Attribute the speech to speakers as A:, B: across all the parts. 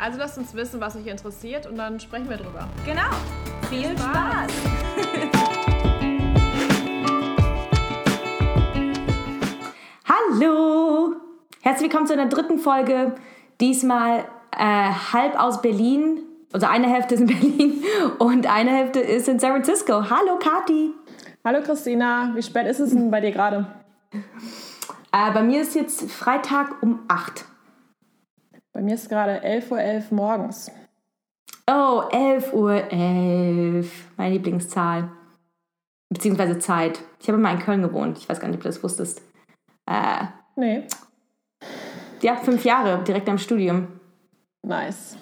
A: Also lasst uns wissen, was euch interessiert und dann sprechen wir drüber.
B: Genau. Viel Spaß. Hallo. Herzlich willkommen zu einer dritten Folge. Diesmal äh, halb aus Berlin. Also eine Hälfte ist in Berlin und eine Hälfte ist in San Francisco. Hallo Kati.
A: Hallo Christina. Wie spät ist es denn bei dir gerade?
B: Äh, bei mir ist jetzt Freitag um 8.
A: Bei mir ist gerade 11.11 Uhr .11 morgens.
B: Oh, 11.11 Uhr. 11. Meine Lieblingszahl. Beziehungsweise Zeit. Ich habe immer in Köln gewohnt. Ich weiß gar nicht, ob du das wusstest.
A: Äh, nee.
B: Ja, fünf Jahre, direkt am Studium.
A: Nice.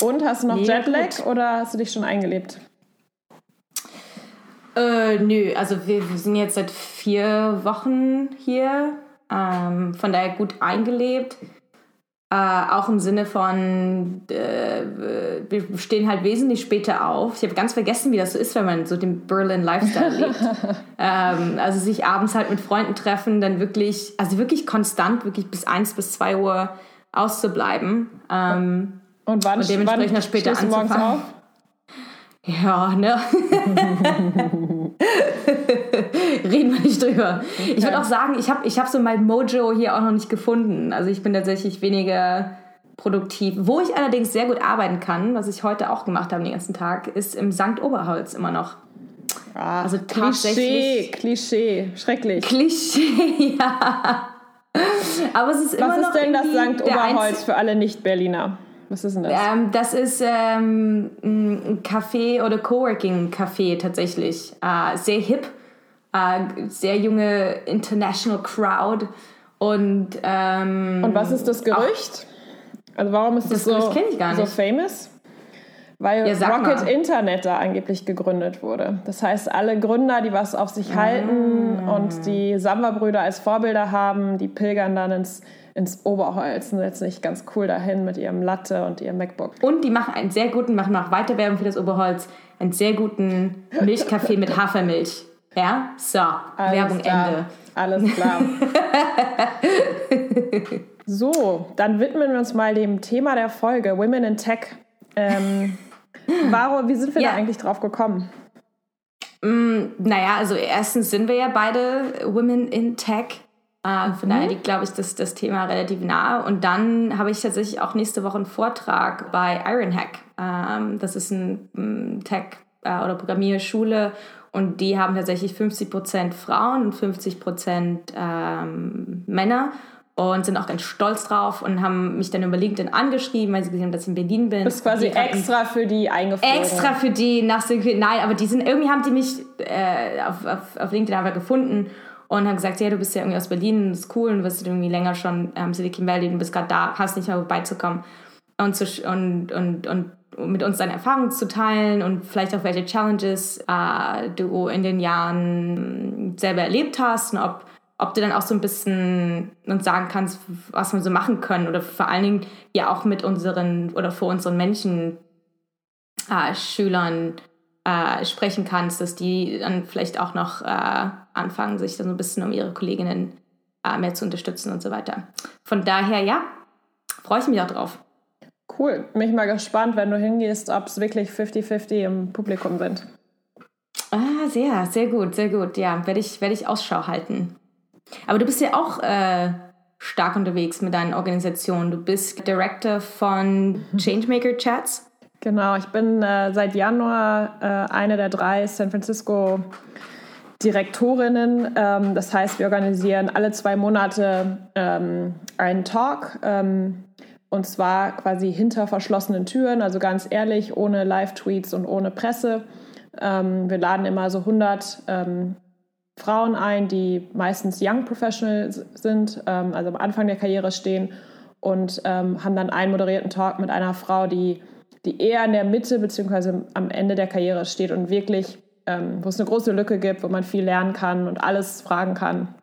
A: Und hast du noch nee, Jetlag gut. oder hast du dich schon eingelebt?
B: Äh, nö, also wir, wir, sind jetzt seit vier Wochen hier. Ähm, von daher gut eingelebt. Äh, auch im Sinne von, äh, wir stehen halt wesentlich später auf. Ich habe ganz vergessen, wie das so ist, wenn man so den Berlin Lifestyle lebt. ähm, also sich abends halt mit Freunden treffen, dann wirklich, also wirklich konstant, wirklich bis 1 bis 2 Uhr auszubleiben. Ähm,
A: und wann, und dementsprechend wann später anzufangen. morgens auf?
B: Ja, ne? Reden wir nicht drüber. Ich würde auch sagen, ich habe ich hab so mein Mojo hier auch noch nicht gefunden. Also ich bin tatsächlich weniger produktiv. Wo ich allerdings sehr gut arbeiten kann, was ich heute auch gemacht habe den ganzen Tag, ist im St. Oberholz immer noch.
A: Ah, also Klischee, Klischee, schrecklich.
B: Klischee, ja. Aber es ist
A: was
B: immer
A: noch. Was ist denn das St. Oberholz für alle Nicht-Berliner? Was ist denn das?
B: Ähm, das ist ähm, ein Café oder Coworking-Café tatsächlich. Äh, sehr hip, äh, sehr junge International Crowd. Und, ähm,
A: Und was ist das Gerücht? Auch, also warum ist das, das so, so famous? Weil ja, Rocket mal. Internet da angeblich gegründet wurde. Das heißt, alle Gründer, die was auf sich halten mm. und die Samba-Brüder als Vorbilder haben, die pilgern dann ins ins Oberholz und setzen sich ganz cool dahin mit ihrem Latte und ihrem MacBook.
B: Und die machen einen sehr guten, machen auch weiter Werbung für das Oberholz, einen sehr guten Milchkaffee mit Hafermilch. Ja, so, Alles Werbung
A: klar.
B: Ende.
A: Alles klar. so, dann widmen wir uns mal dem Thema der Folge, Women in Tech. Ähm, warum, wie sind wir ja. da eigentlich drauf gekommen?
B: Mm, naja, also erstens sind wir ja beide Women in Tech. Äh, von mhm. daher liegt, glaube ich, das, das Thema relativ nahe. Und dann habe ich tatsächlich auch nächste Woche einen Vortrag bei Ironhack. Ähm, das ist ein, ein Tech- äh, oder Programmierschule und die haben tatsächlich 50% Frauen und 50% ähm, Männer und sind auch ganz stolz drauf und haben mich dann über LinkedIn angeschrieben, weil sie gesehen haben, dass ich in Berlin bin.
A: Das ist quasi extra für die eingeflogen.
B: Extra für die nach Nein, aber die sind irgendwie haben die mich äh, auf, auf, auf LinkedIn einfach gefunden und haben gesagt, ja, du bist ja irgendwie aus Berlin, das ist cool und du irgendwie länger schon ähm, Silicon Valley, du bist gerade da, hast nicht mehr vorbeizukommen und, zu, und, und, und mit uns deine Erfahrungen zu teilen und vielleicht auch welche Challenges äh, du in den Jahren selber erlebt hast und ob, ob du dann auch so ein bisschen uns sagen kannst, was wir so machen können oder vor allen Dingen ja auch mit unseren oder vor unseren Menschen äh, Schülern äh, sprechen kannst, dass die dann vielleicht auch noch äh, anfangen, sich dann so ein bisschen um ihre Kolleginnen äh, mehr zu unterstützen und so weiter. Von daher, ja, freue ich mich auch drauf.
A: Cool. Mich mal gespannt, wenn du hingehst, ob es wirklich 50-50 im Publikum sind.
B: Ah, sehr, sehr gut, sehr gut. Ja, werde ich, werd ich Ausschau halten. Aber du bist ja auch äh, stark unterwegs mit deinen Organisationen. Du bist Director von Changemaker Chats.
A: Genau, ich bin äh, seit Januar äh, eine der drei San Francisco Direktorinnen. Ähm, das heißt, wir organisieren alle zwei Monate ähm, einen Talk. Ähm, und zwar quasi hinter verschlossenen Türen, also ganz ehrlich, ohne Live-Tweets und ohne Presse. Ähm, wir laden immer so 100 ähm, Frauen ein, die meistens Young Professional sind, ähm, also am Anfang der Karriere stehen und haben dann einen moderierten Talk mit einer Frau, die die eher in der Mitte bzw. am Ende der Karriere steht und wirklich, ähm, wo es eine große Lücke gibt, wo man viel lernen kann und alles fragen kann.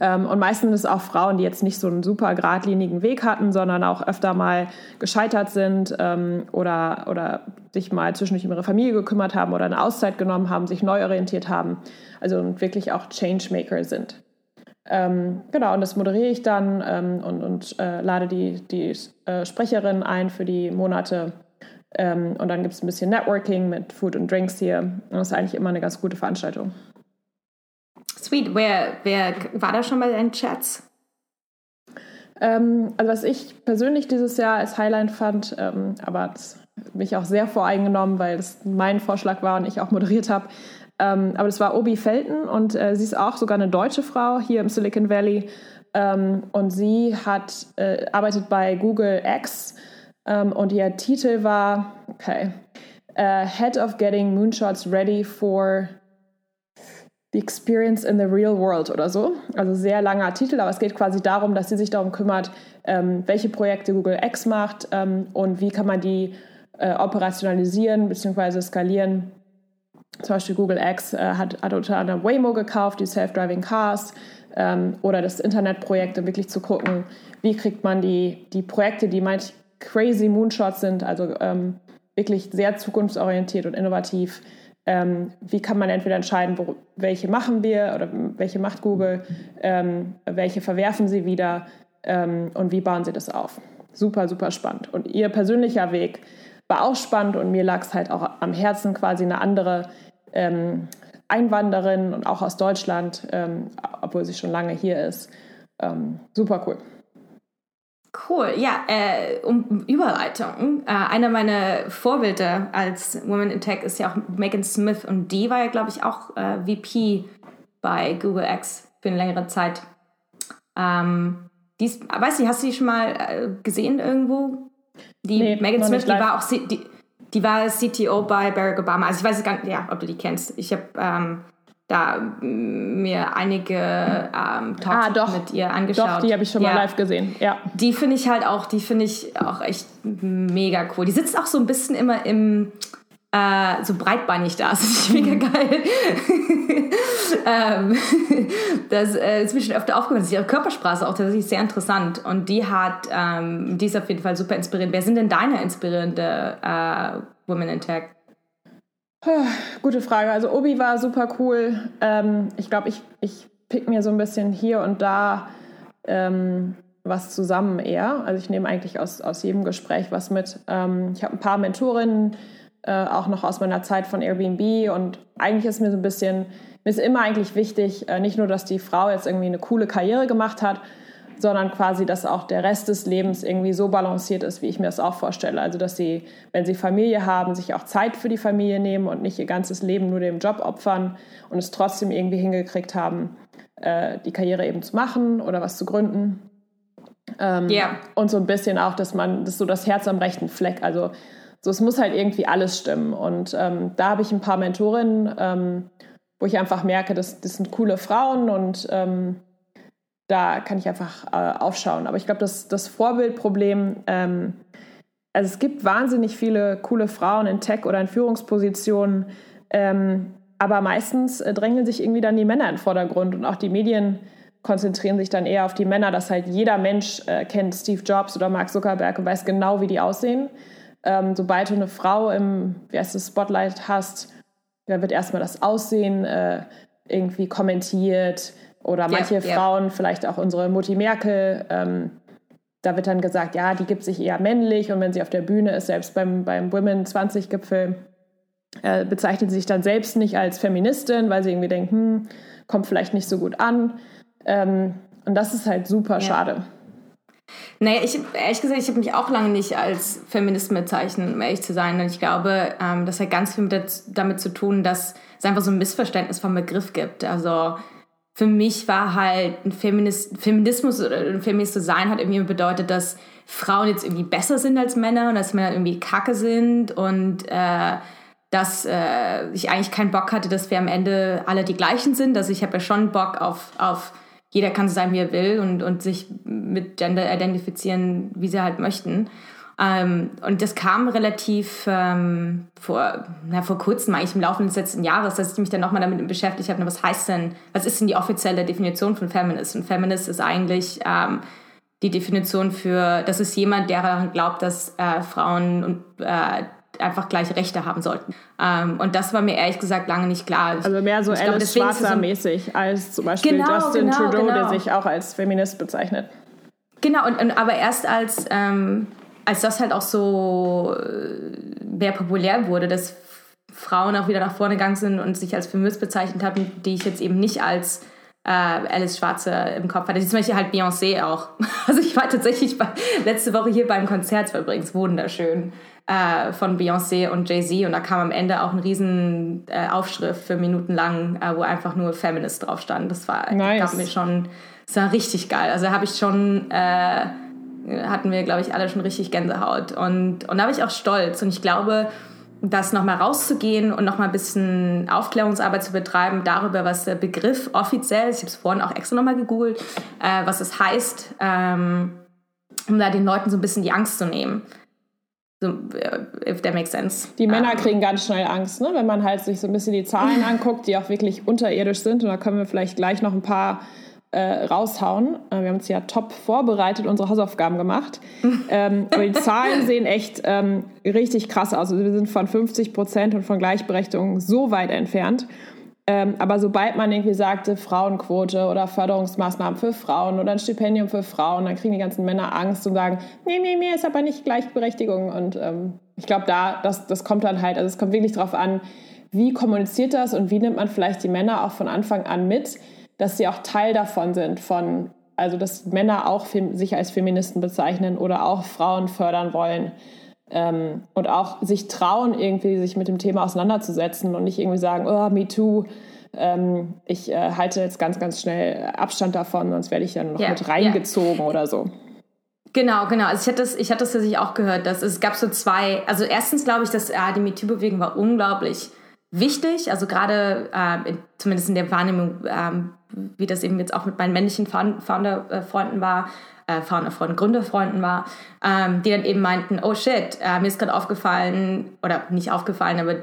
A: Ähm, und meistens es auch Frauen, die jetzt nicht so einen super geradlinigen Weg hatten, sondern auch öfter mal gescheitert sind ähm, oder, oder sich mal zwischendurch um ihre Familie gekümmert haben oder eine Auszeit genommen haben, sich neu orientiert haben. Also wirklich auch Changemaker sind. Ähm, genau, und das moderiere ich dann ähm, und, und äh, lade die, die äh, Sprecherin ein für die Monate. Ähm, und dann gibt es ein bisschen Networking mit Food und Drinks hier. Und das ist eigentlich immer eine ganz gute Veranstaltung.
B: Sweet. Wer, wer war da schon bei deinen Chats?
A: Ähm, also was ich persönlich dieses Jahr als Highlight fand, ähm, aber das mich auch sehr voreingenommen, weil das mein Vorschlag war und ich auch moderiert habe. Ähm, aber das war Obi Felton und äh, sie ist auch sogar eine deutsche Frau hier im Silicon Valley. Ähm, und sie hat, äh, arbeitet bei Google X ähm, und ihr Titel war, okay, uh, Head of Getting Moonshots Ready for The Experience in the Real World oder so. Also sehr langer Titel, aber es geht quasi darum, dass sie sich darum kümmert, ähm, welche Projekte Google X macht ähm, und wie kann man die äh, operationalisieren bzw. skalieren. Zum Beispiel Google X äh, hat, hat unter anderem Waymo gekauft, die Self-Driving Cars ähm, oder das Internetprojekt, um wirklich zu gucken, wie kriegt man die, die Projekte, die manch crazy Moonshots sind, also ähm, wirklich sehr zukunftsorientiert und innovativ, ähm, wie kann man entweder entscheiden, wo, welche machen wir oder welche macht Google, ähm, welche verwerfen sie wieder ähm, und wie bauen sie das auf. Super, super spannend. Und ihr persönlicher Weg war auch spannend und mir lag es halt auch am Herzen, quasi eine andere ähm, Einwanderin und auch aus Deutschland, ähm, obwohl sie schon lange hier ist. Ähm, super cool.
B: Cool, ja, äh, um Überleitung. Äh, einer meiner Vorbilder als Women in Tech ist ja auch Megan Smith und die war ja, glaube ich, auch äh, VP bei Google X für eine längere Zeit. Ähm, dies, weiß nicht, hast du die schon mal äh, gesehen irgendwo? Die nee, Megan Smith, die war auch die, die war CTO bei Barack Obama. Also ich weiß gar nicht, ja, ob du die kennst. Ich habe ähm, da mir einige ähm, Talks ah, doch, mit ihr angeschaut. Doch,
A: die habe ich schon ja. mal live gesehen. Ja.
B: Die finde ich halt auch, die finde ich auch echt mega cool. Die sitzt auch so ein bisschen immer im äh, so breitbeinig da. Das ist mega geil. Ähm, das äh, ist mir schon öfter aufgefallen. Ihre Körpersprache auch tatsächlich sehr interessant. Und die hat, ähm, die ist auf jeden Fall super inspirierend. Wer sind denn deine inspirierende äh, Women in Tech?
A: Gute Frage. Also Obi war super cool. Ähm, ich glaube, ich, ich pick mir so ein bisschen hier und da ähm, was zusammen eher. Also ich nehme eigentlich aus, aus jedem Gespräch was mit. Ähm, ich habe ein paar Mentorinnen, äh, auch noch aus meiner Zeit von Airbnb und eigentlich ist mir so ein bisschen, mir ist immer eigentlich wichtig, äh, nicht nur, dass die Frau jetzt irgendwie eine coole Karriere gemacht hat, sondern quasi, dass auch der Rest des Lebens irgendwie so balanciert ist, wie ich mir das auch vorstelle. Also, dass sie, wenn sie Familie haben, sich auch Zeit für die Familie nehmen und nicht ihr ganzes Leben nur dem Job opfern und es trotzdem irgendwie hingekriegt haben, äh, die Karriere eben zu machen oder was zu gründen. Ähm, yeah. Und so ein bisschen auch, dass man, das ist so das Herz am rechten Fleck. Also, so, es muss halt irgendwie alles stimmen. Und ähm, da habe ich ein paar Mentorinnen, ähm, wo ich einfach merke, dass das sind coole Frauen und ähm, da kann ich einfach äh, aufschauen. Aber ich glaube, das, das Vorbildproblem, ähm, also es gibt wahnsinnig viele coole Frauen in Tech oder in Führungspositionen, ähm, aber meistens äh, drängeln sich irgendwie dann die Männer in den Vordergrund und auch die Medien konzentrieren sich dann eher auf die Männer, dass halt jeder Mensch äh, kennt Steve Jobs oder Mark Zuckerberg und weiß genau, wie die aussehen. Ähm, sobald du eine Frau im wie heißt das, Spotlight hast, da wird erstmal das Aussehen äh, irgendwie kommentiert, oder manche ja, Frauen, ja. vielleicht auch unsere Mutti Merkel, ähm, da wird dann gesagt, ja, die gibt sich eher männlich und wenn sie auf der Bühne ist, selbst beim, beim Women 20 Gipfel, äh, bezeichnet sie sich dann selbst nicht als Feministin, weil sie irgendwie denken, hm, kommt vielleicht nicht so gut an. Ähm, und das ist halt super ja. schade.
B: Naja, ich, ehrlich gesagt, ich habe mich auch lange nicht als Feministin bezeichnet, um ehrlich zu sein. Und ich glaube, ähm, das hat ganz viel mit, damit zu tun, dass es einfach so ein Missverständnis vom Begriff gibt. Also für mich war halt ein Feminist, Feminismus oder ein Feminist zu sein hat irgendwie bedeutet, dass Frauen jetzt irgendwie besser sind als Männer und dass Männer irgendwie kacke sind und äh, dass äh, ich eigentlich keinen Bock hatte, dass wir am Ende alle die gleichen sind. Also ich habe ja schon Bock auf, auf jeder kann so sein, wie er will und, und sich mit Gender identifizieren, wie sie halt möchten. Ähm, und das kam relativ ähm, vor, na, vor kurzem, eigentlich im Laufe des letzten Jahres, dass ich mich dann nochmal damit beschäftigt habe, was heißt denn, was ist denn die offizielle Definition von Feminist? Und Feminist ist eigentlich ähm, die Definition für, das ist jemand, der daran glaubt, dass äh, Frauen und äh, einfach gleiche Rechte haben sollten. Ähm, und das war mir ehrlich gesagt lange nicht klar.
A: Also mehr so Alice Schwarzer-mäßig so als zum Beispiel genau, Justin genau, Trudeau, genau. der sich auch als Feminist bezeichnet.
B: Genau, und, und aber erst als ähm, als das halt auch so äh, mehr populär wurde, dass Frauen auch wieder nach vorne gegangen sind und sich als Feminist bezeichnet haben, die ich jetzt eben nicht als äh, Alice Schwarze im Kopf hatte. Zum Beispiel halt Beyoncé auch. Also ich war tatsächlich bei, letzte Woche hier beim Konzert, es war übrigens wunderschön, äh, von Beyoncé und Jay-Z und da kam am Ende auch ein riesen äh, Aufschrift für Minuten lang, äh, wo einfach nur Feminist drauf stand. Das war, nice. gab mir schon, das war richtig geil. Also habe ich schon äh, hatten wir, glaube ich, alle schon richtig Gänsehaut. Und, und da war ich auch stolz. Und ich glaube, das nochmal rauszugehen und nochmal ein bisschen Aufklärungsarbeit zu betreiben darüber, was der Begriff offiziell ist, ich habe es vorhin auch extra nochmal gegoogelt, äh, was es heißt, ähm, um da den Leuten so ein bisschen die Angst zu nehmen. So, äh, if that makes sense.
A: Die Männer ähm. kriegen ganz schnell Angst, ne? wenn man halt sich so ein bisschen die Zahlen anguckt, die auch wirklich unterirdisch sind. Und da können wir vielleicht gleich noch ein paar äh, raushauen. Äh, wir haben uns ja top vorbereitet, unsere Hausaufgaben gemacht. ähm, aber die Zahlen sehen echt ähm, richtig krass aus. Also wir sind von 50 Prozent und von Gleichberechtigung so weit entfernt. Ähm, aber sobald man irgendwie sagte, Frauenquote oder Förderungsmaßnahmen für Frauen oder ein Stipendium für Frauen, dann kriegen die ganzen Männer Angst und sagen, nee, nee, nee, ist aber nicht Gleichberechtigung. Und ähm, ich glaube, da, das, das kommt dann halt, also es kommt wirklich darauf an, wie kommuniziert das und wie nimmt man vielleicht die Männer auch von Anfang an mit dass sie auch Teil davon sind, von, also dass Männer auch sich als Feministen bezeichnen oder auch Frauen fördern wollen. Ähm, und auch sich trauen, irgendwie sich mit dem Thema auseinanderzusetzen und nicht irgendwie sagen, oh, me too, ähm, ich äh, halte jetzt ganz, ganz schnell Abstand davon, sonst werde ich dann noch yeah, mit reingezogen yeah. oder so.
B: Genau, genau. Also ich hatte das, ich hatte das tatsächlich auch gehört, dass es gab so zwei, also erstens glaube ich, dass äh, die MeToo-Bewegung war unglaublich wichtig, also gerade äh, zumindest in der Wahrnehmung, äh, wie das eben jetzt auch mit meinen männlichen Founder-Freunden war, äh, Founder-Freunden, Gründerfreunden war, ähm, die dann eben meinten, oh shit, äh, mir ist gerade aufgefallen, oder nicht aufgefallen, aber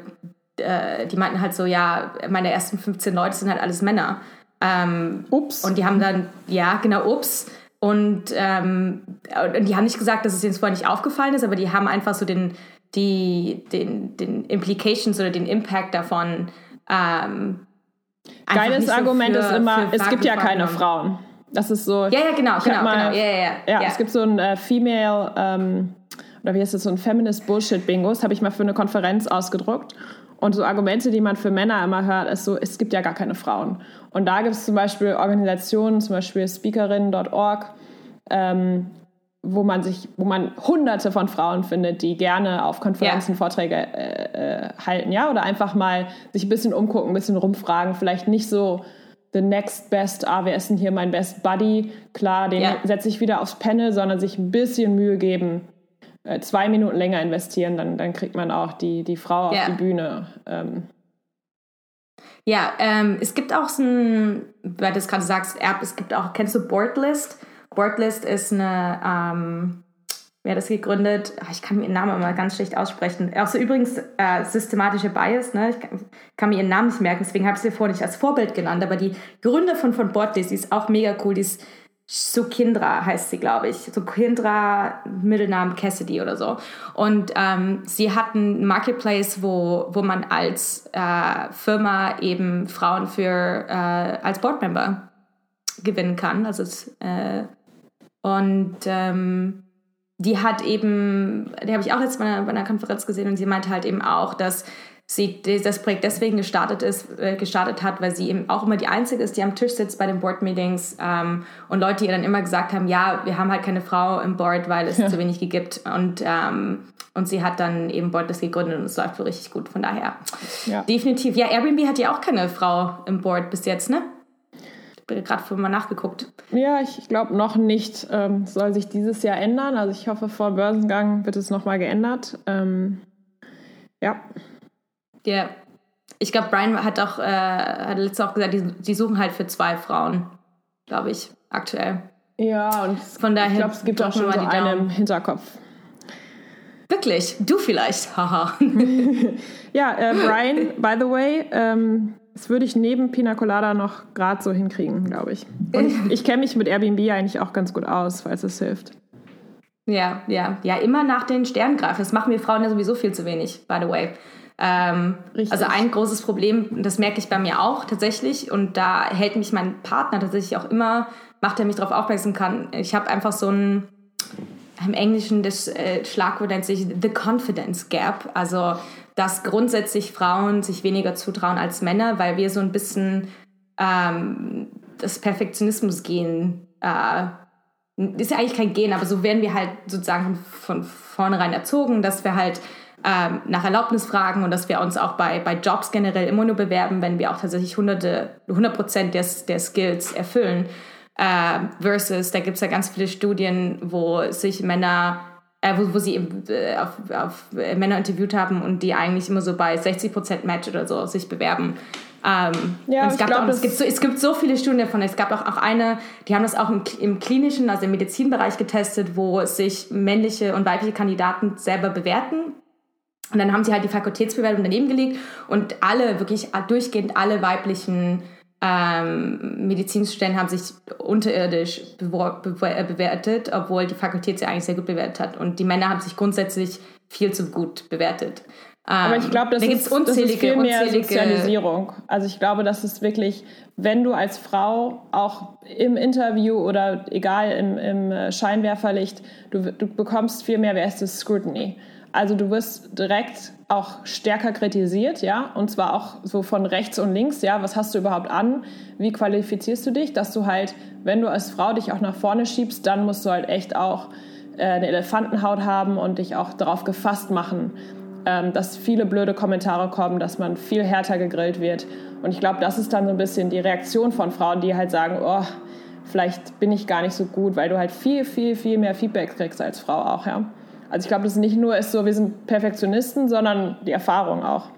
B: äh, die meinten halt so, ja, meine ersten 15 Leute sind halt alles Männer. Ähm, ups. Und die haben dann, ja, genau, ups. Und, ähm, und die haben nicht gesagt, dass es ihnen vorher nicht aufgefallen ist, aber die haben einfach so den, die, den, den Implications oder den Impact davon. Ähm,
A: Geiles Argument für, ist immer, es gibt ja keine Frauen. Das ist so.
B: Ja, ja, genau, genau, mal, genau. Ja, ja,
A: ja, ja, es gibt so ein äh, Female, ähm, oder wie heißt das, so ein Feminist Bullshit Bingo. Das habe ich mal für eine Konferenz ausgedruckt. Und so Argumente, die man für Männer immer hört, ist so, es gibt ja gar keine Frauen. Und da gibt es zum Beispiel Organisationen, zum Beispiel speakerinnen.org, ähm, wo man sich, wo man hunderte von Frauen findet, die gerne auf Konferenzen ja. Vorträge äh, äh, halten, ja, oder einfach mal sich ein bisschen umgucken, ein bisschen rumfragen, vielleicht nicht so the next best, ah, wer ist denn hier mein best buddy? Klar, den ja. setze ich wieder aufs Panel, sondern sich ein bisschen Mühe geben, äh, zwei Minuten länger investieren, dann, dann kriegt man auch die, die Frau ja. auf die Bühne. Ähm.
B: Ja, ähm, es gibt auch so ein, weil du es gerade sagst, App, es gibt auch, kennst du Boardlist? Boardlist ist eine, ähm, wer das gegründet? Ach, ich kann mir ihren Namen immer ganz schlecht aussprechen. Auch so übrigens äh, systematische Bias, ne? ich kann, kann, mir ihren Namen nicht merken, deswegen habe ich sie vorhin nicht als Vorbild genannt, aber die Gründer von, von Boardlist, die ist auch mega cool, die ist Sukindra heißt sie, glaube ich. Sukindra, Mittelnamen Cassidy oder so. Und ähm, sie hat einen Marketplace, wo, wo man als äh, Firma eben Frauen für äh, als Boardmember gewinnen kann. Also äh, und ähm, die hat eben, die habe ich auch jetzt bei einer, bei einer Konferenz gesehen und sie meinte halt eben auch, dass sie das Projekt deswegen gestartet ist, äh, gestartet hat, weil sie eben auch immer die Einzige ist, die am Tisch sitzt bei den Board Meetings ähm, und Leute ihr dann immer gesagt haben, ja, wir haben halt keine Frau im Board, weil es ja. zu wenig gibt und ähm, und sie hat dann eben Boardless gegründet und es läuft wohl richtig gut. Von daher ja. definitiv. Ja, Airbnb hat ja auch keine Frau im Board bis jetzt, ne? Gerade vorhin mal nachgeguckt.
A: Ja, ich glaube noch nicht. Ähm, soll sich dieses Jahr ändern. Also ich hoffe, vor Börsengang wird es nochmal geändert. Ähm, ja.
B: Ja. Ich glaube, Brian hat auch, äh, hat letztes auch gesagt, die, die suchen halt für zwei Frauen, glaube ich, aktuell.
A: Ja, und
B: von daher
A: ich glaube, es gibt auch schon so einen im Hinterkopf.
B: Wirklich, du vielleicht, haha.
A: ja, äh, Brian, by the way, ähm, das würde ich neben Pina Colada noch gerade so hinkriegen, glaube ich. Und ich, kenne mich mit Airbnb eigentlich auch ganz gut aus, falls es hilft.
B: Ja, ja, ja, immer nach den Sternen greifen. Das machen wir Frauen ja sowieso viel zu wenig, by the way. Ähm, also ein großes Problem, das merke ich bei mir auch tatsächlich, und da hält mich mein Partner tatsächlich auch immer, macht er mich darauf aufmerksam kann. Ich habe einfach so ein, im Englischen das äh, Schlagwort nennt sich The Confidence Gap, also dass grundsätzlich Frauen sich weniger zutrauen als Männer, weil wir so ein bisschen ähm, das Perfektionismus-Gen äh, ist ja eigentlich kein Gen, aber so werden wir halt sozusagen von vornherein erzogen, dass wir halt ähm, nach Erlaubnis fragen und dass wir uns auch bei, bei Jobs generell immer nur bewerben, wenn wir auch tatsächlich hunderte, 100 Prozent der, der Skills erfüllen. Äh, versus, da gibt es ja ganz viele Studien, wo sich Männer, äh, wo, wo sie äh, auf, auf Männer interviewt haben und die eigentlich immer so bei 60 Prozent Match oder so sich bewerben. Ähm, ja, es, gab glaub, auch, es, gibt so, es gibt so viele Studien davon. Es gab auch, auch eine, die haben das auch im, im klinischen, also im Medizinbereich getestet, wo sich männliche und weibliche Kandidaten selber bewerten. Und dann haben sie halt die Fakultätsbewertung daneben gelegt und alle, wirklich durchgehend alle weiblichen ähm, Medizinstudenten haben sich unterirdisch bewertet, obwohl die Fakultät sie eigentlich sehr gut bewertet hat. Und die Männer haben sich grundsätzlich viel zu gut bewertet.
A: Aber ich glaube, das, da ist, das ist viel mehr unzählige Sozialisierung. Also ich glaube, das ist wirklich, wenn du als Frau auch im Interview oder egal im, im äh, Scheinwerferlicht, du, du bekommst viel mehr, wer ist das, Scrutiny. Also du wirst direkt auch stärker kritisiert, ja, und zwar auch so von rechts und links, ja, was hast du überhaupt an? Wie qualifizierst du dich, dass du halt, wenn du als Frau dich auch nach vorne schiebst, dann musst du halt echt auch äh, eine Elefantenhaut haben und dich auch darauf gefasst machen, ähm, dass viele blöde Kommentare kommen, dass man viel härter gegrillt wird. Und ich glaube, das ist dann so ein bisschen die Reaktion von Frauen, die halt sagen, oh, vielleicht bin ich gar nicht so gut, weil du halt viel, viel, viel mehr Feedback kriegst als Frau auch, ja. Also ich glaube, das nicht nur ist so, wir sind Perfektionisten, sondern die Erfahrung auch.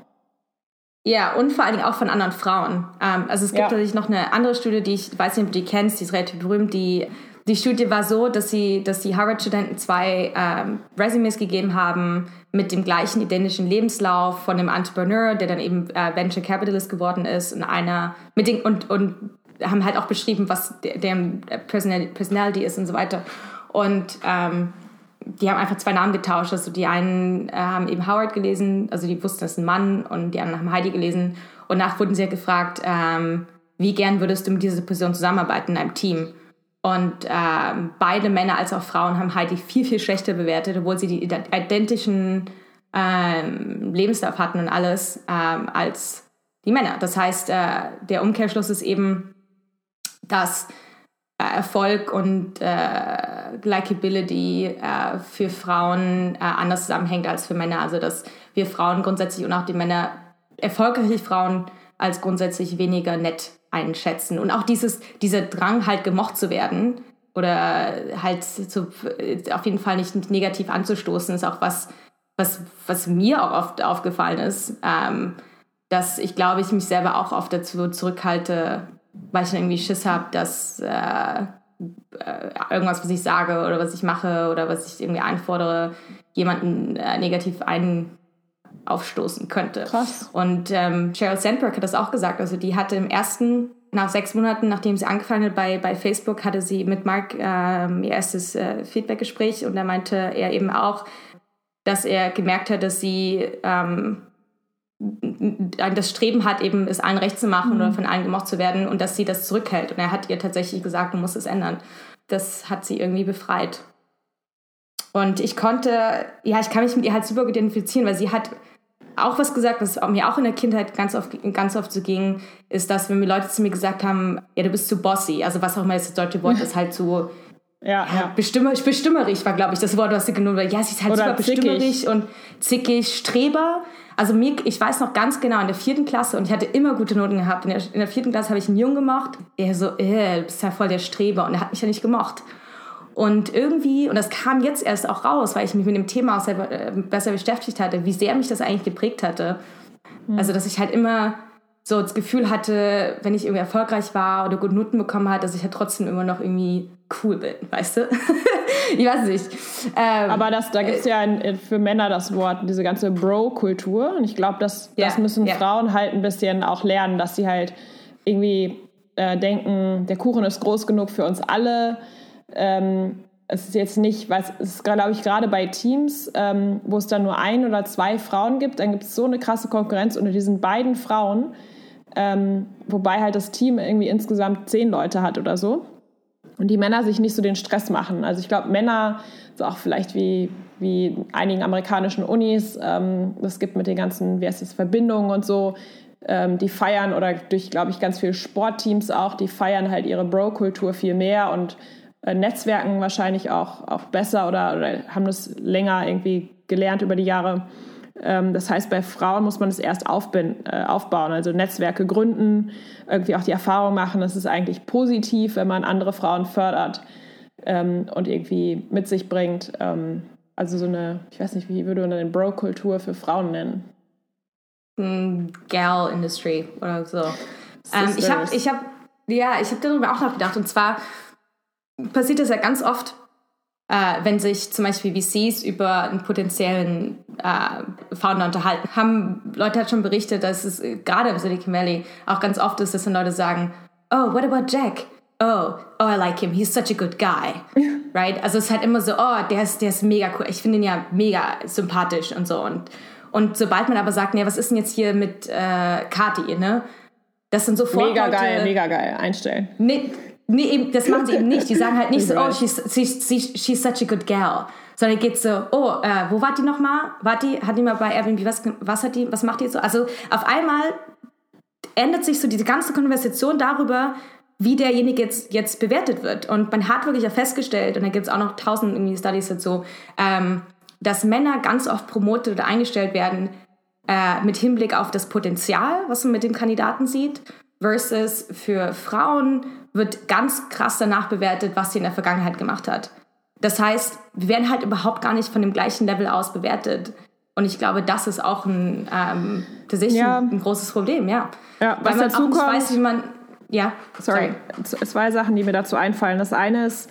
B: Ja, und vor allen Dingen auch von anderen Frauen. Ähm, also es gibt ja. natürlich noch eine andere Studie, die ich weiß nicht, ob du die kennst, die ist relativ berühmt, die die Studie war so, dass sie, dass die Harvard-Studenten zwei ähm, Resumes gegeben haben mit dem gleichen identischen Lebenslauf von einem Entrepreneur, der dann eben äh, Venture Capitalist geworden ist und einer mit den, und, und haben halt auch beschrieben, was deren Personality ist und so weiter. Und ähm, die haben einfach zwei Namen getauscht. Also die einen äh, haben eben Howard gelesen, also die wussten, das ist ein Mann, und die anderen haben Heidi gelesen. Und nach wurden sie ja gefragt, ähm, wie gern würdest du mit dieser Person zusammenarbeiten in einem Team? Und ähm, beide Männer als auch Frauen haben Heidi viel, viel schlechter bewertet, obwohl sie die identischen ähm, Lebenslauf hatten und alles ähm, als die Männer. Das heißt, äh, der Umkehrschluss ist eben, dass Erfolg und äh, Likability äh, für Frauen äh, anders zusammenhängt als für Männer. Also dass wir Frauen grundsätzlich und auch die Männer, erfolgreiche Frauen, als grundsätzlich weniger nett einschätzen. Und auch dieses, dieser Drang, halt gemocht zu werden oder halt zu, auf jeden Fall nicht negativ anzustoßen, ist auch was, was, was mir auch oft aufgefallen ist. Ähm, dass ich glaube, ich mich selber auch oft dazu zurückhalte, weil ich dann irgendwie Schiss habe, dass äh, äh, irgendwas, was ich sage oder was ich mache oder was ich irgendwie einfordere, jemanden äh, negativ ein, aufstoßen könnte. Krass. Und ähm, Sheryl Sandberg hat das auch gesagt. Also die hatte im ersten, nach sechs Monaten, nachdem sie angefangen hat bei, bei Facebook, hatte sie mit Mark ähm, ihr erstes äh, Feedbackgespräch und da meinte er eben auch, dass er gemerkt hat, dass sie ähm, das Streben hat, eben es allen recht zu machen mhm. oder von allen gemocht zu werden und dass sie das zurückhält. Und er hat ihr tatsächlich gesagt, du musst es ändern. Das hat sie irgendwie befreit. Und ich konnte, ja, ich kann mich mit ihr halt super identifizieren, weil sie hat auch was gesagt, was mir auch in der Kindheit ganz oft, ganz oft so ging, ist, dass wenn mir Leute zu mir gesagt haben, ja, du bist zu bossy, also was auch immer das deutsche Wort ist, halt zu ja, ja. Bestimmer, bestimmerig war, glaube ich, das Wort, was sie genommen hat. Ja, sie ist halt Oder super bestimmerig und zickig, Streber. Also mir, ich weiß noch ganz genau, in der vierten Klasse, und ich hatte immer gute Noten gehabt, in der, in der vierten Klasse habe ich einen Jungen gemacht, er so, äh, du bist ja voll der Streber, und er hat mich ja nicht gemocht. Und irgendwie, und das kam jetzt erst auch raus, weil ich mich mit dem Thema auch selber, äh, besser beschäftigt hatte, wie sehr mich das eigentlich geprägt hatte. Mhm. Also, dass ich halt immer so das Gefühl hatte, wenn ich irgendwie erfolgreich war oder gute Noten bekommen hat, dass ich halt trotzdem immer noch irgendwie cool bin, weißt du? ich weiß nicht.
A: Ähm, Aber das, da gibt es ja ein, für Männer das Wort, diese ganze Bro-Kultur. Und ich glaube, das, yeah, das müssen yeah. Frauen halt ein bisschen auch lernen, dass sie halt irgendwie äh, denken, der Kuchen ist groß genug für uns alle. Ähm, es ist jetzt nicht, weil es ist, glaube ich, gerade bei Teams, ähm, wo es dann nur ein oder zwei Frauen gibt, dann gibt es so eine krasse Konkurrenz unter diesen beiden Frauen, ähm, wobei halt das Team irgendwie insgesamt zehn Leute hat oder so. Und die Männer sich nicht so den Stress machen. Also ich glaube, Männer, so auch vielleicht wie, wie einigen amerikanischen Unis, ähm, das gibt mit den ganzen, wie heißt das, Verbindungen und so, ähm, die feiern oder durch, glaube ich, ganz viele Sportteams auch, die feiern halt ihre Bro-Kultur viel mehr und Netzwerken wahrscheinlich auch, auch besser oder, oder haben das länger irgendwie gelernt über die Jahre. Ähm, das heißt, bei Frauen muss man es erst äh, aufbauen, also Netzwerke gründen, irgendwie auch die Erfahrung machen, es ist eigentlich positiv, wenn man andere Frauen fördert ähm, und irgendwie mit sich bringt. Ähm, also so eine, ich weiß nicht, wie würde man eine Bro-Kultur für Frauen nennen?
B: Mm, Gal-Industry oder so. Ähm, ich habe, ich hab, ja, ich habe darüber auch nachgedacht und zwar passiert das ja ganz oft, äh, wenn sich zum Beispiel VCs über einen potenziellen äh, Founder unterhalten, haben Leute halt schon berichtet, dass es äh, gerade im Silicon Valley auch ganz oft ist, dass dann Leute sagen, oh, what about Jack? Oh, oh, I like him. He's such a good guy. right? Also es ist halt immer so, oh, der ist, der ist mega cool. Ich finde ihn ja mega sympathisch und so. Und, und sobald man aber sagt, nee, was ist denn jetzt hier mit äh, Kati, ne? Das sind sofort
A: Mega Leute, geil, mega geil. Einstellen.
B: Nee, Nee, eben, das machen sie eben nicht. Die sagen halt nicht so, oh, she's, she's, she's such a good gal. Sondern geht so, oh, äh, wo war die nochmal? War die, hat die mal bei Airbnb, was, was hat die, was macht die jetzt so? Also auf einmal ändert sich so diese ganze Konversation darüber, wie derjenige jetzt, jetzt bewertet wird. Und man hat wirklich auch festgestellt, und da gibt es auch noch tausend irgendwie Studies dazu, ähm, dass Männer ganz oft promotet oder eingestellt werden äh, mit Hinblick auf das Potenzial, was man mit dem Kandidaten sieht, versus für Frauen wird ganz krass danach bewertet, was sie in der Vergangenheit gemacht hat. Das heißt, wir werden halt überhaupt gar nicht von dem gleichen Level aus bewertet. Und ich glaube, das ist auch ein, ähm, tatsächlich ja. ein, ein, großes Problem, ja.
A: ja
B: Weil man
A: dazu
B: auch nicht weiß, wie man. Ja,
A: sorry. sorry. Zwei Sachen, die mir dazu einfallen. Das eine ist,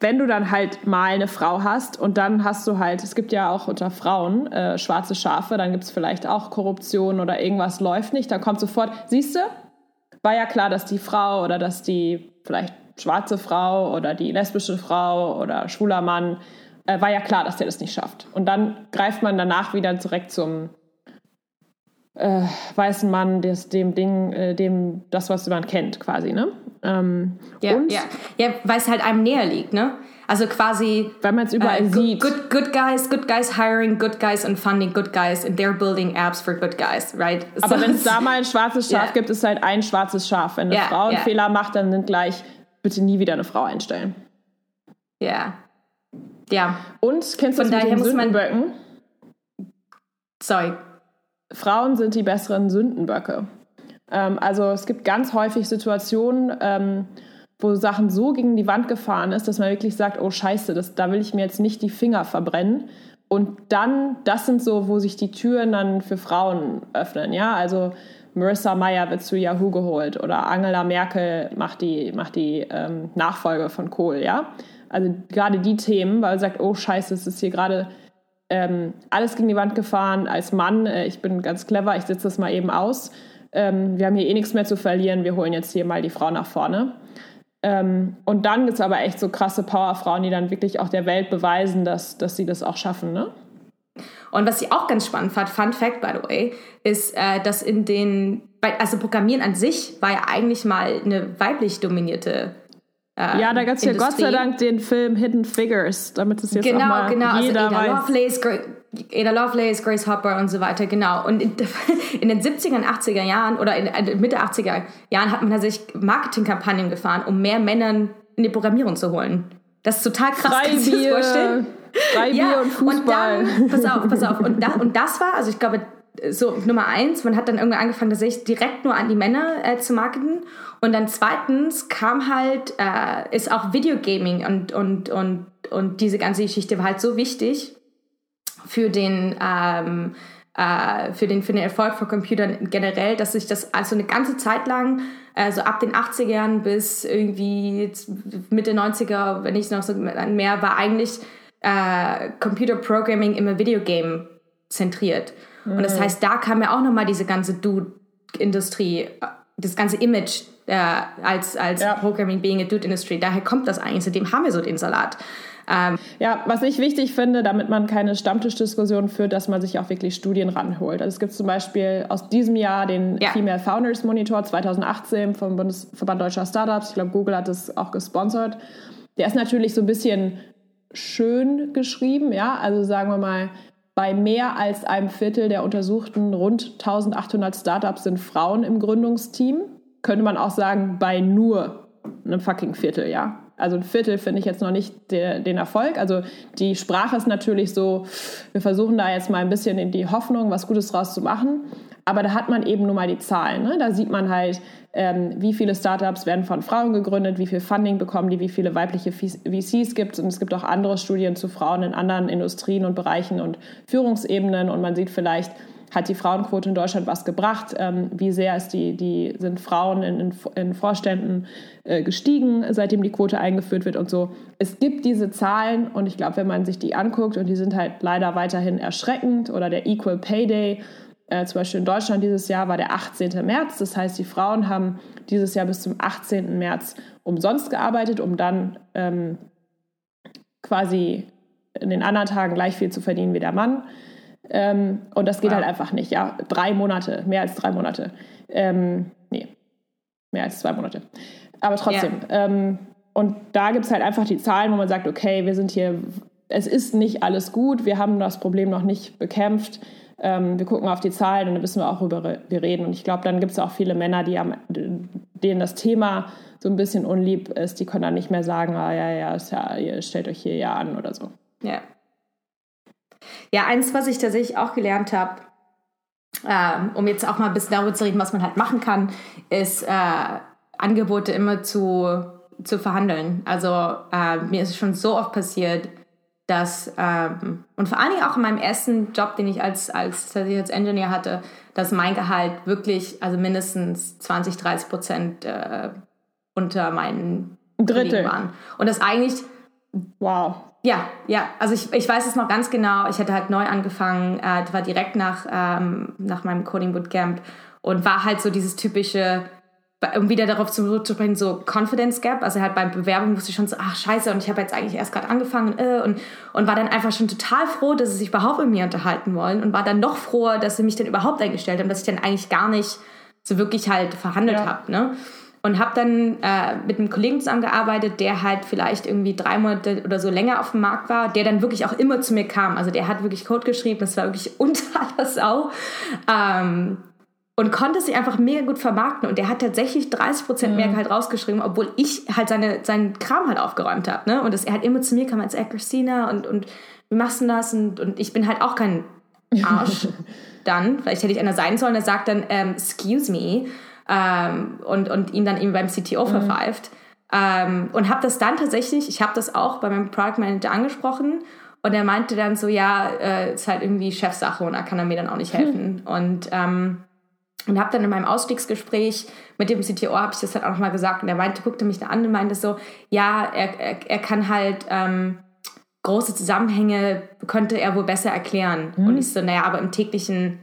A: wenn du dann halt mal eine Frau hast und dann hast du halt, es gibt ja auch unter Frauen äh, schwarze Schafe, dann gibt es vielleicht auch Korruption oder irgendwas läuft nicht, dann kommt sofort, siehst du, war ja klar, dass die Frau oder dass die vielleicht schwarze Frau oder die lesbische Frau oder schwuler Mann, äh, war ja klar, dass der das nicht schafft. Und dann greift man danach wieder direkt zum äh, weißen Mann, des, dem Ding, äh, dem das, was man kennt, quasi, ne? Ähm,
B: ja, ja. ja, weil es halt einem näher liegt, ne? Also quasi.
A: Wenn man es überall
B: uh,
A: sieht.
B: Good, good guys, good guys hiring good guys and funding good guys and they're building apps for good guys, right?
A: Aber so wenn es da mal ein schwarzes Schaf yeah. gibt, ist halt ein schwarzes Schaf. Wenn eine yeah, Frau einen yeah. Fehler macht, dann sind gleich bitte nie wieder eine Frau einstellen.
B: Ja. Ja.
A: Und kennst du das mit den Sündenböcken?
B: Sorry.
A: Frauen sind die besseren Sündenböcke. Ähm, also es gibt ganz häufig Situationen, ähm, wo Sachen so gegen die Wand gefahren ist, dass man wirklich sagt, oh scheiße, das, da will ich mir jetzt nicht die Finger verbrennen. Und dann, das sind so, wo sich die Türen dann für Frauen öffnen. Ja, also Marissa Mayer wird zu Yahoo geholt oder Angela Merkel macht die, macht die ähm, Nachfolge von Kohl. Ja, also gerade die Themen, weil man sagt, oh scheiße, es ist hier gerade ähm, alles gegen die Wand gefahren. Als Mann, äh, ich bin ganz clever, ich sitze das mal eben aus. Ähm, wir haben hier eh nichts mehr zu verlieren, wir holen jetzt hier mal die Frau nach vorne. Ähm, und dann gibt es aber echt so krasse Powerfrauen, die dann wirklich auch der Welt beweisen, dass, dass sie das auch schaffen. Ne?
B: Und was ich auch ganz spannend fand, Fun Fact by the way, ist, äh, dass in den, also Programmieren an sich war ja eigentlich mal eine weiblich dominierte
A: äh, ja, da gab es ja Gott sei Dank den Film Hidden Figures, damit es jetzt genau, auch mal genau. Also jeder also Ada weiß. Lovelace,
B: Ada Lovelace, Grace Hopper und so weiter, genau. Und in, in den 70er und 80er Jahren oder in, in Mitte 80er Jahren hat man tatsächlich Marketingkampagnen gefahren, um mehr Männern in die Programmierung zu holen. Das ist total krass,
A: Freibier, kannst du dir das vorstellen? Freibier ja, und Fußball.
B: Und dann, pass auf, pass auf. Und, da, und das war, also ich glaube, so Nummer eins, man hat dann irgendwann angefangen, tatsächlich direkt nur an die Männer äh, zu marketen. Und dann zweitens kam halt, äh, ist auch Videogaming und, und, und, und diese ganze Geschichte war halt so wichtig für den, ähm, äh, für, den, für den Erfolg von Computern generell, dass sich das also eine ganze Zeit lang, also ab den 80ern bis irgendwie Mitte 90er, wenn ich noch so mehr, war eigentlich äh, Computer Programming immer Videogame zentriert. Mhm. Und das mhm. heißt, da kam ja auch nochmal diese ganze Dude-Industrie, das ganze Image äh, als, als ja. Programming being a Dude Industry. Daher kommt das eigentlich, seitdem haben wir so den Salat.
A: Ähm, ja, was ich wichtig finde, damit man keine Stammtischdiskussion führt, dass man sich auch wirklich Studien ranholt. Also es gibt zum Beispiel aus diesem Jahr den ja. Female Founders Monitor 2018 vom Bundesverband Deutscher Startups. Ich glaube, Google hat das auch gesponsert. Der ist natürlich so ein bisschen schön geschrieben, ja, also sagen wir mal, bei mehr als einem Viertel der untersuchten rund 1800 Startups sind Frauen im Gründungsteam. Könnte man auch sagen, bei nur einem fucking Viertel, ja also ein Viertel finde ich jetzt noch nicht de, den Erfolg. Also die Sprache ist natürlich so, wir versuchen da jetzt mal ein bisschen in die Hoffnung, was Gutes draus zu machen. Aber da hat man eben nur mal die Zahlen. Ne? Da sieht man halt, ähm, wie viele Startups werden von Frauen gegründet, wie viel Funding bekommen die, wie viele weibliche VCs gibt es. Und es gibt auch andere Studien zu Frauen in anderen Industrien und Bereichen und Führungsebenen. Und man sieht vielleicht, hat die Frauenquote in Deutschland was gebracht? Ähm, wie sehr ist die, die, sind Frauen in, in, in Vorständen äh, gestiegen, seitdem die Quote eingeführt wird und so? Es gibt diese Zahlen und ich glaube, wenn man sich die anguckt und die sind halt leider weiterhin erschreckend oder der Equal Pay Day, äh, zum Beispiel in Deutschland dieses Jahr war der 18. März. Das heißt, die Frauen haben dieses Jahr bis zum 18. März umsonst gearbeitet, um dann ähm, quasi in den anderen Tagen gleich viel zu verdienen wie der Mann. Ähm, und das geht wow. halt einfach nicht, ja. Drei Monate, mehr als drei Monate. Ähm, nee, mehr als zwei Monate. Aber trotzdem. Yeah. Ähm, und da gibt es halt einfach die Zahlen, wo man sagt, okay, wir sind hier, es ist nicht alles gut, wir haben das Problem noch nicht bekämpft. Ähm, wir gucken auf die Zahlen und dann wissen wir auch, worüber wir reden. Und ich glaube, dann gibt es auch viele Männer, die am, denen das Thema so ein bisschen unlieb ist, die können dann nicht mehr sagen, ah ja, ja, ja ihr stellt euch hier ja an oder so.
B: Ja. Ja, eins, was ich tatsächlich auch gelernt habe, äh, um jetzt auch mal ein bisschen darüber zu reden, was man halt machen kann, ist äh, Angebote immer zu, zu verhandeln. Also äh, mir ist es schon so oft passiert, dass, ähm, und vor allen Dingen auch in meinem ersten Job, den ich als, als, als Engineer hatte, dass mein Gehalt wirklich, also mindestens 20, 30 Prozent äh, unter meinen
A: Drittel
B: waren. Und das eigentlich.
A: Wow.
B: Ja, ja, also ich, ich weiß es noch ganz genau. Ich hatte halt neu angefangen, äh, war direkt nach, ähm, nach meinem Coding Bootcamp und war halt so dieses typische, um wieder darauf zurückzubringen, so Confidence Gap. Also halt beim Bewerbung wusste ich schon so, ach scheiße, und ich habe jetzt eigentlich erst gerade angefangen äh, und, und war dann einfach schon total froh, dass sie sich überhaupt mit mir unterhalten wollen und war dann noch froher, dass sie mich dann überhaupt eingestellt haben, dass ich dann eigentlich gar nicht so wirklich halt verhandelt ja. habe. Ne? Und habe dann äh, mit einem Kollegen zusammengearbeitet, der halt vielleicht irgendwie drei Monate oder so länger auf dem Markt war, der dann wirklich auch immer zu mir kam. Also der hat wirklich Code geschrieben, das war wirklich unter aller Sau. Ähm, und konnte sich einfach mega gut vermarkten. Und der hat tatsächlich 30 Prozent mehr Gehalt rausgeschrieben, obwohl ich halt seine, seinen Kram halt aufgeräumt habe. Ne? Und dass er halt immer zu mir kam als, ey, Christina, und, und wie machst du das? Und, und ich bin halt auch kein Arsch dann. Vielleicht hätte ich einer sein sollen, der sagt dann, ähm, excuse me ähm, und, und ihn dann eben beim CTO mhm. verpfeift. Ähm, und habe das dann tatsächlich, ich habe das auch bei meinem Product Manager angesprochen und er meinte dann so, ja, äh, ist halt irgendwie Chefsache und da kann er mir dann auch nicht helfen. Mhm. Und, ähm, und habe dann in meinem Ausstiegsgespräch mit dem CTO, habe ich das halt auch nochmal gesagt und er meinte, guckte mich da an und meinte so, ja, er, er, er kann halt ähm, große Zusammenhänge, könnte er wohl besser erklären. Mhm. Und ich so, naja, aber im täglichen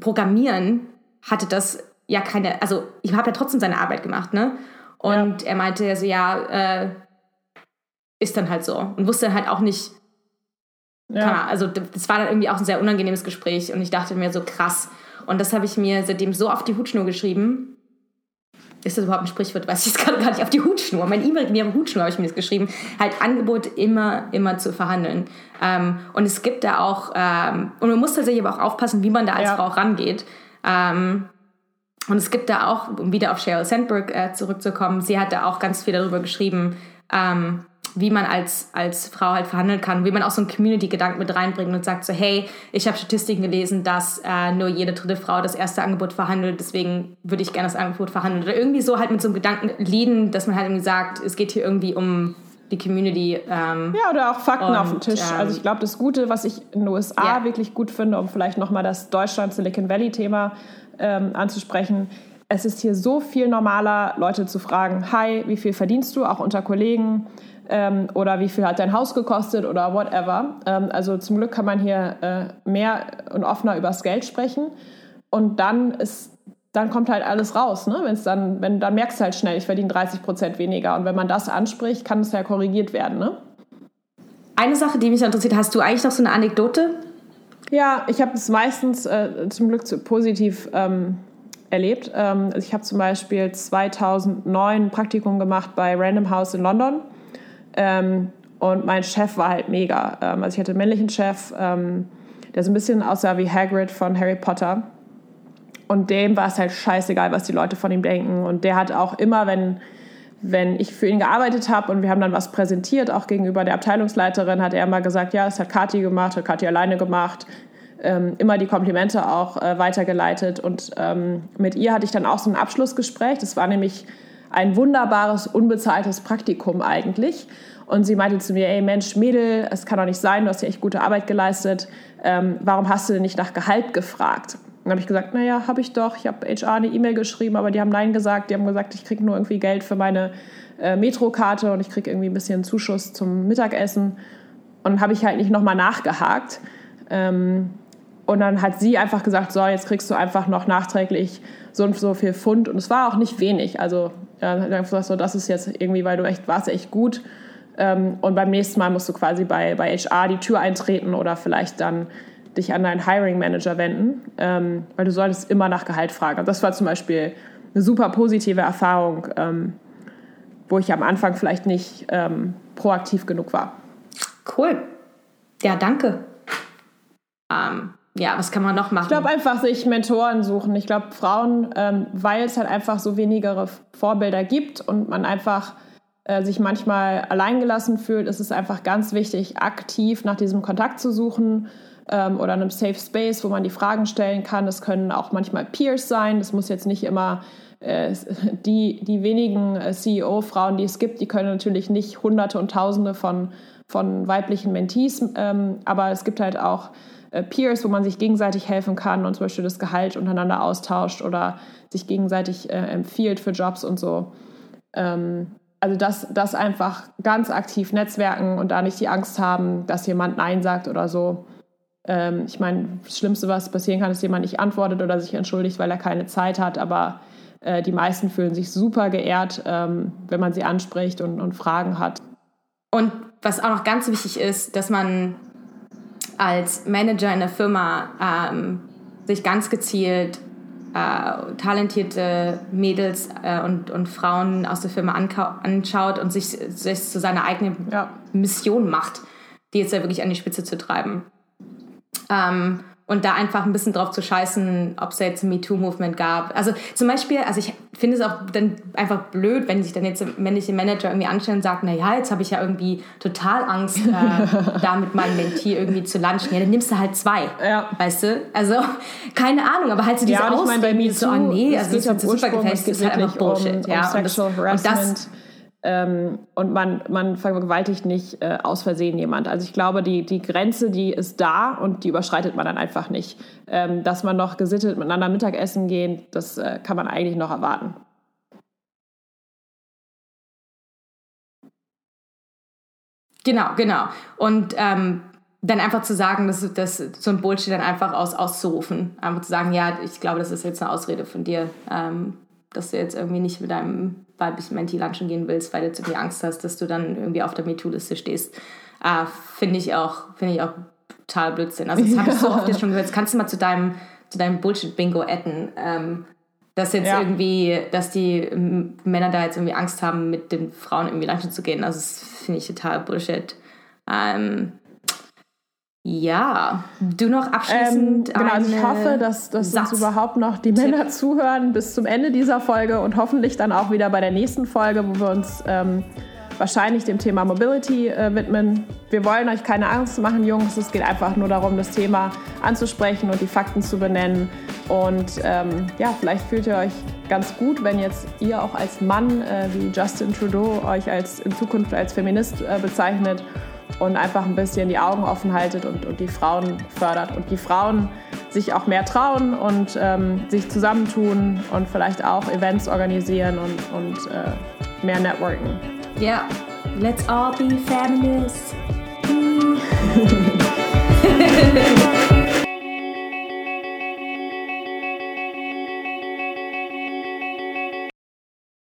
B: Programmieren hatte das ja keine, also ich habe ja trotzdem seine Arbeit gemacht, ne? Und ja. er meinte ja so, ja, äh, ist dann halt so. Und wusste halt auch nicht, ja. also das war dann irgendwie auch ein sehr unangenehmes Gespräch und ich dachte mir so krass. Und das habe ich mir seitdem so auf die Hutschnur geschrieben. Ist das überhaupt ein Sprichwort? Weiß ich jetzt gerade gar nicht. Auf die Hutschnur. Mein E-Mail mir Hutschnur habe ich mir das geschrieben. Halt Angebote immer, immer zu verhandeln. Ähm, und es gibt da auch, ähm, und man muss tatsächlich aber auch aufpassen, wie man da als ja. Frau rangeht. Ähm, und es gibt da auch, um wieder auf Sheryl Sandberg äh, zurückzukommen, sie hat da auch ganz viel darüber geschrieben, ähm, wie man als, als Frau halt verhandeln kann, wie man auch so einen Community-Gedanken mit reinbringt und sagt so, hey, ich habe Statistiken gelesen, dass äh, nur jede dritte Frau das erste Angebot verhandelt, deswegen würde ich gerne das Angebot verhandeln. Oder irgendwie so halt mit so einem Gedanken leaden, dass man halt irgendwie sagt, es geht hier irgendwie um die Community. Ähm,
A: ja, oder auch Fakten und, auf dem Tisch. Ähm, also ich glaube, das Gute, was ich in den USA ja. wirklich gut finde, um vielleicht nochmal das Deutschland-Silicon Valley-Thema ähm, anzusprechen, es ist hier so viel normaler, Leute zu fragen, hi, wie viel verdienst du, auch unter Kollegen, ähm, oder wie viel hat dein Haus gekostet oder whatever. Ähm, also zum Glück kann man hier äh, mehr und offener über das Geld sprechen. Und dann ist dann kommt halt alles raus. Ne? Wenn's dann, wenn, dann merkst du halt schnell, ich verdiene 30 Prozent weniger. Und wenn man das anspricht, kann es ja korrigiert werden. Ne?
B: Eine Sache, die mich interessiert, hast du eigentlich noch so eine Anekdote?
A: Ja, ich habe es meistens äh, zum Glück zu, positiv ähm, erlebt. Ähm, ich habe zum Beispiel 2009 ein Praktikum gemacht bei Random House in London. Ähm, und mein Chef war halt mega. Ähm, also ich hatte einen männlichen Chef, ähm, der so ein bisschen aussah wie Hagrid von Harry Potter. Und dem war es halt scheißegal, was die Leute von ihm denken. Und der hat auch immer, wenn, wenn ich für ihn gearbeitet habe und wir haben dann was präsentiert, auch gegenüber der Abteilungsleiterin, hat er immer gesagt, ja, das hat Kathi gemacht, hat Kathi alleine gemacht. Ähm, immer die Komplimente auch äh, weitergeleitet. Und ähm, mit ihr hatte ich dann auch so ein Abschlussgespräch. Das war nämlich ein wunderbares, unbezahltes Praktikum eigentlich. Und sie meinte zu mir, ey Mensch, Mädel, es kann doch nicht sein, du hast ja echt gute Arbeit geleistet. Ähm, warum hast du denn nicht nach Gehalt gefragt? Dann habe ich gesagt, naja, habe ich doch. Ich habe HR eine E-Mail geschrieben, aber die haben Nein gesagt. Die haben gesagt, ich kriege nur irgendwie Geld für meine äh, Metrokarte und ich kriege irgendwie ein bisschen Zuschuss zum Mittagessen. Und habe ich halt nicht nochmal nachgehakt. Ähm, und dann hat sie einfach gesagt, so, jetzt kriegst du einfach noch nachträglich so und so viel Pfund. Und es war auch nicht wenig. Also ja, dann gesagt, so, das ist jetzt irgendwie, weil du echt warst echt gut. Ähm, und beim nächsten Mal musst du quasi bei, bei HR die Tür eintreten oder vielleicht dann dich an deinen Hiring Manager wenden, ähm, weil du solltest immer nach Gehalt fragen. Und das war zum Beispiel eine super positive Erfahrung, ähm, wo ich am Anfang vielleicht nicht ähm, proaktiv genug war.
B: Cool. Ja, danke. Ähm, ja, was kann man noch machen?
A: Ich glaube einfach sich Mentoren suchen. Ich glaube Frauen, ähm, weil es halt einfach so wenigere Vorbilder gibt und man einfach äh, sich manchmal alleingelassen fühlt, ist es einfach ganz wichtig, aktiv nach diesem Kontakt zu suchen ähm, oder einem Safe Space, wo man die Fragen stellen kann. Es können auch manchmal Peers sein. Das muss jetzt nicht immer äh, die, die wenigen äh, CEO-Frauen, die es gibt, die können natürlich nicht Hunderte und Tausende von, von weiblichen Mentees, ähm, aber es gibt halt auch äh, Peers, wo man sich gegenseitig helfen kann und zum Beispiel das Gehalt untereinander austauscht oder sich gegenseitig äh, empfiehlt für Jobs und so. Ähm, also das, das einfach ganz aktiv netzwerken und da nicht die Angst haben, dass jemand Nein sagt oder so. Ähm, ich meine, das Schlimmste, was passieren kann, ist, jemand nicht antwortet oder sich entschuldigt, weil er keine Zeit hat. Aber äh, die meisten fühlen sich super geehrt, ähm, wenn man sie anspricht und, und Fragen hat.
B: Und was auch noch ganz wichtig ist, dass man als Manager in der Firma ähm, sich ganz gezielt äh, talentierte Mädels äh, und, und Frauen aus der Firma anschaut und sich, sich zu seiner eigenen ja. Mission macht, die jetzt ja wirklich an die Spitze zu treiben. Ähm, und da einfach ein bisschen drauf zu scheißen, ob es jetzt ein MeToo-Movement gab. Also zum Beispiel, also ich finde es auch dann einfach blöd, wenn sich dann jetzt männliche Manager irgendwie anstellen und sagen, naja, jetzt habe ich ja irgendwie total Angst, äh, da mit meinem Mentee irgendwie zu lunchen. Ja, dann nimmst du halt zwei, ja. weißt du? Also, keine Ahnung, aber halt so diese ja, Ausreden, ich mein, so, oh nee, also das ist super gefällt, ist halt einfach Bullshit.
A: Um, um ja, und das, und das ähm, und man, man vergewaltigt nicht äh, aus Versehen jemand. Also ich glaube, die, die Grenze, die ist da und die überschreitet man dann einfach nicht. Ähm, dass man noch gesittet miteinander Mittagessen geht, das äh, kann man eigentlich noch erwarten.
B: Genau, genau. Und ähm, dann einfach zu sagen, dass, so ein Bullshit dann einfach aus, auszurufen. Einfach zu sagen, ja, ich glaube, das ist jetzt eine Ausrede von dir, ähm, dass du jetzt irgendwie nicht mit deinem weiblichen Menti lunchen gehen willst, weil du zu mir Angst hast, dass du dann irgendwie auf der MeToo-Liste stehst. Äh, Finde ich, auch, find ich auch total Blödsinn. Also das habe ich so oft jetzt schon gehört. Jetzt kannst du mal zu deinem, zu deinem Bullshit-Bingo adden. Ähm, dass jetzt ja. irgendwie, dass die Männer da jetzt irgendwie Angst haben, mit den Frauen irgendwie lunchen zu gehen. Also das finde ich total Bullshit. Ähm, ja, du noch abschließend.
A: Ähm, genau, also ich hoffe, dass, dass uns überhaupt noch die Männer zuhören bis zum Ende dieser Folge und hoffentlich dann auch wieder bei der nächsten Folge, wo wir uns ähm, wahrscheinlich dem Thema Mobility äh, widmen. Wir wollen euch keine Angst machen, Jungs. Es geht einfach nur darum, das Thema anzusprechen und die Fakten zu benennen. Und ähm, ja, vielleicht fühlt ihr euch ganz gut, wenn jetzt ihr auch als Mann äh, wie Justin Trudeau euch als in Zukunft als Feminist äh, bezeichnet und einfach ein bisschen die Augen offen haltet und, und die Frauen fördert und die Frauen sich auch mehr trauen und ähm, sich zusammentun und vielleicht auch Events organisieren und, und äh, mehr networken.
B: Yeah, let's all be feminists.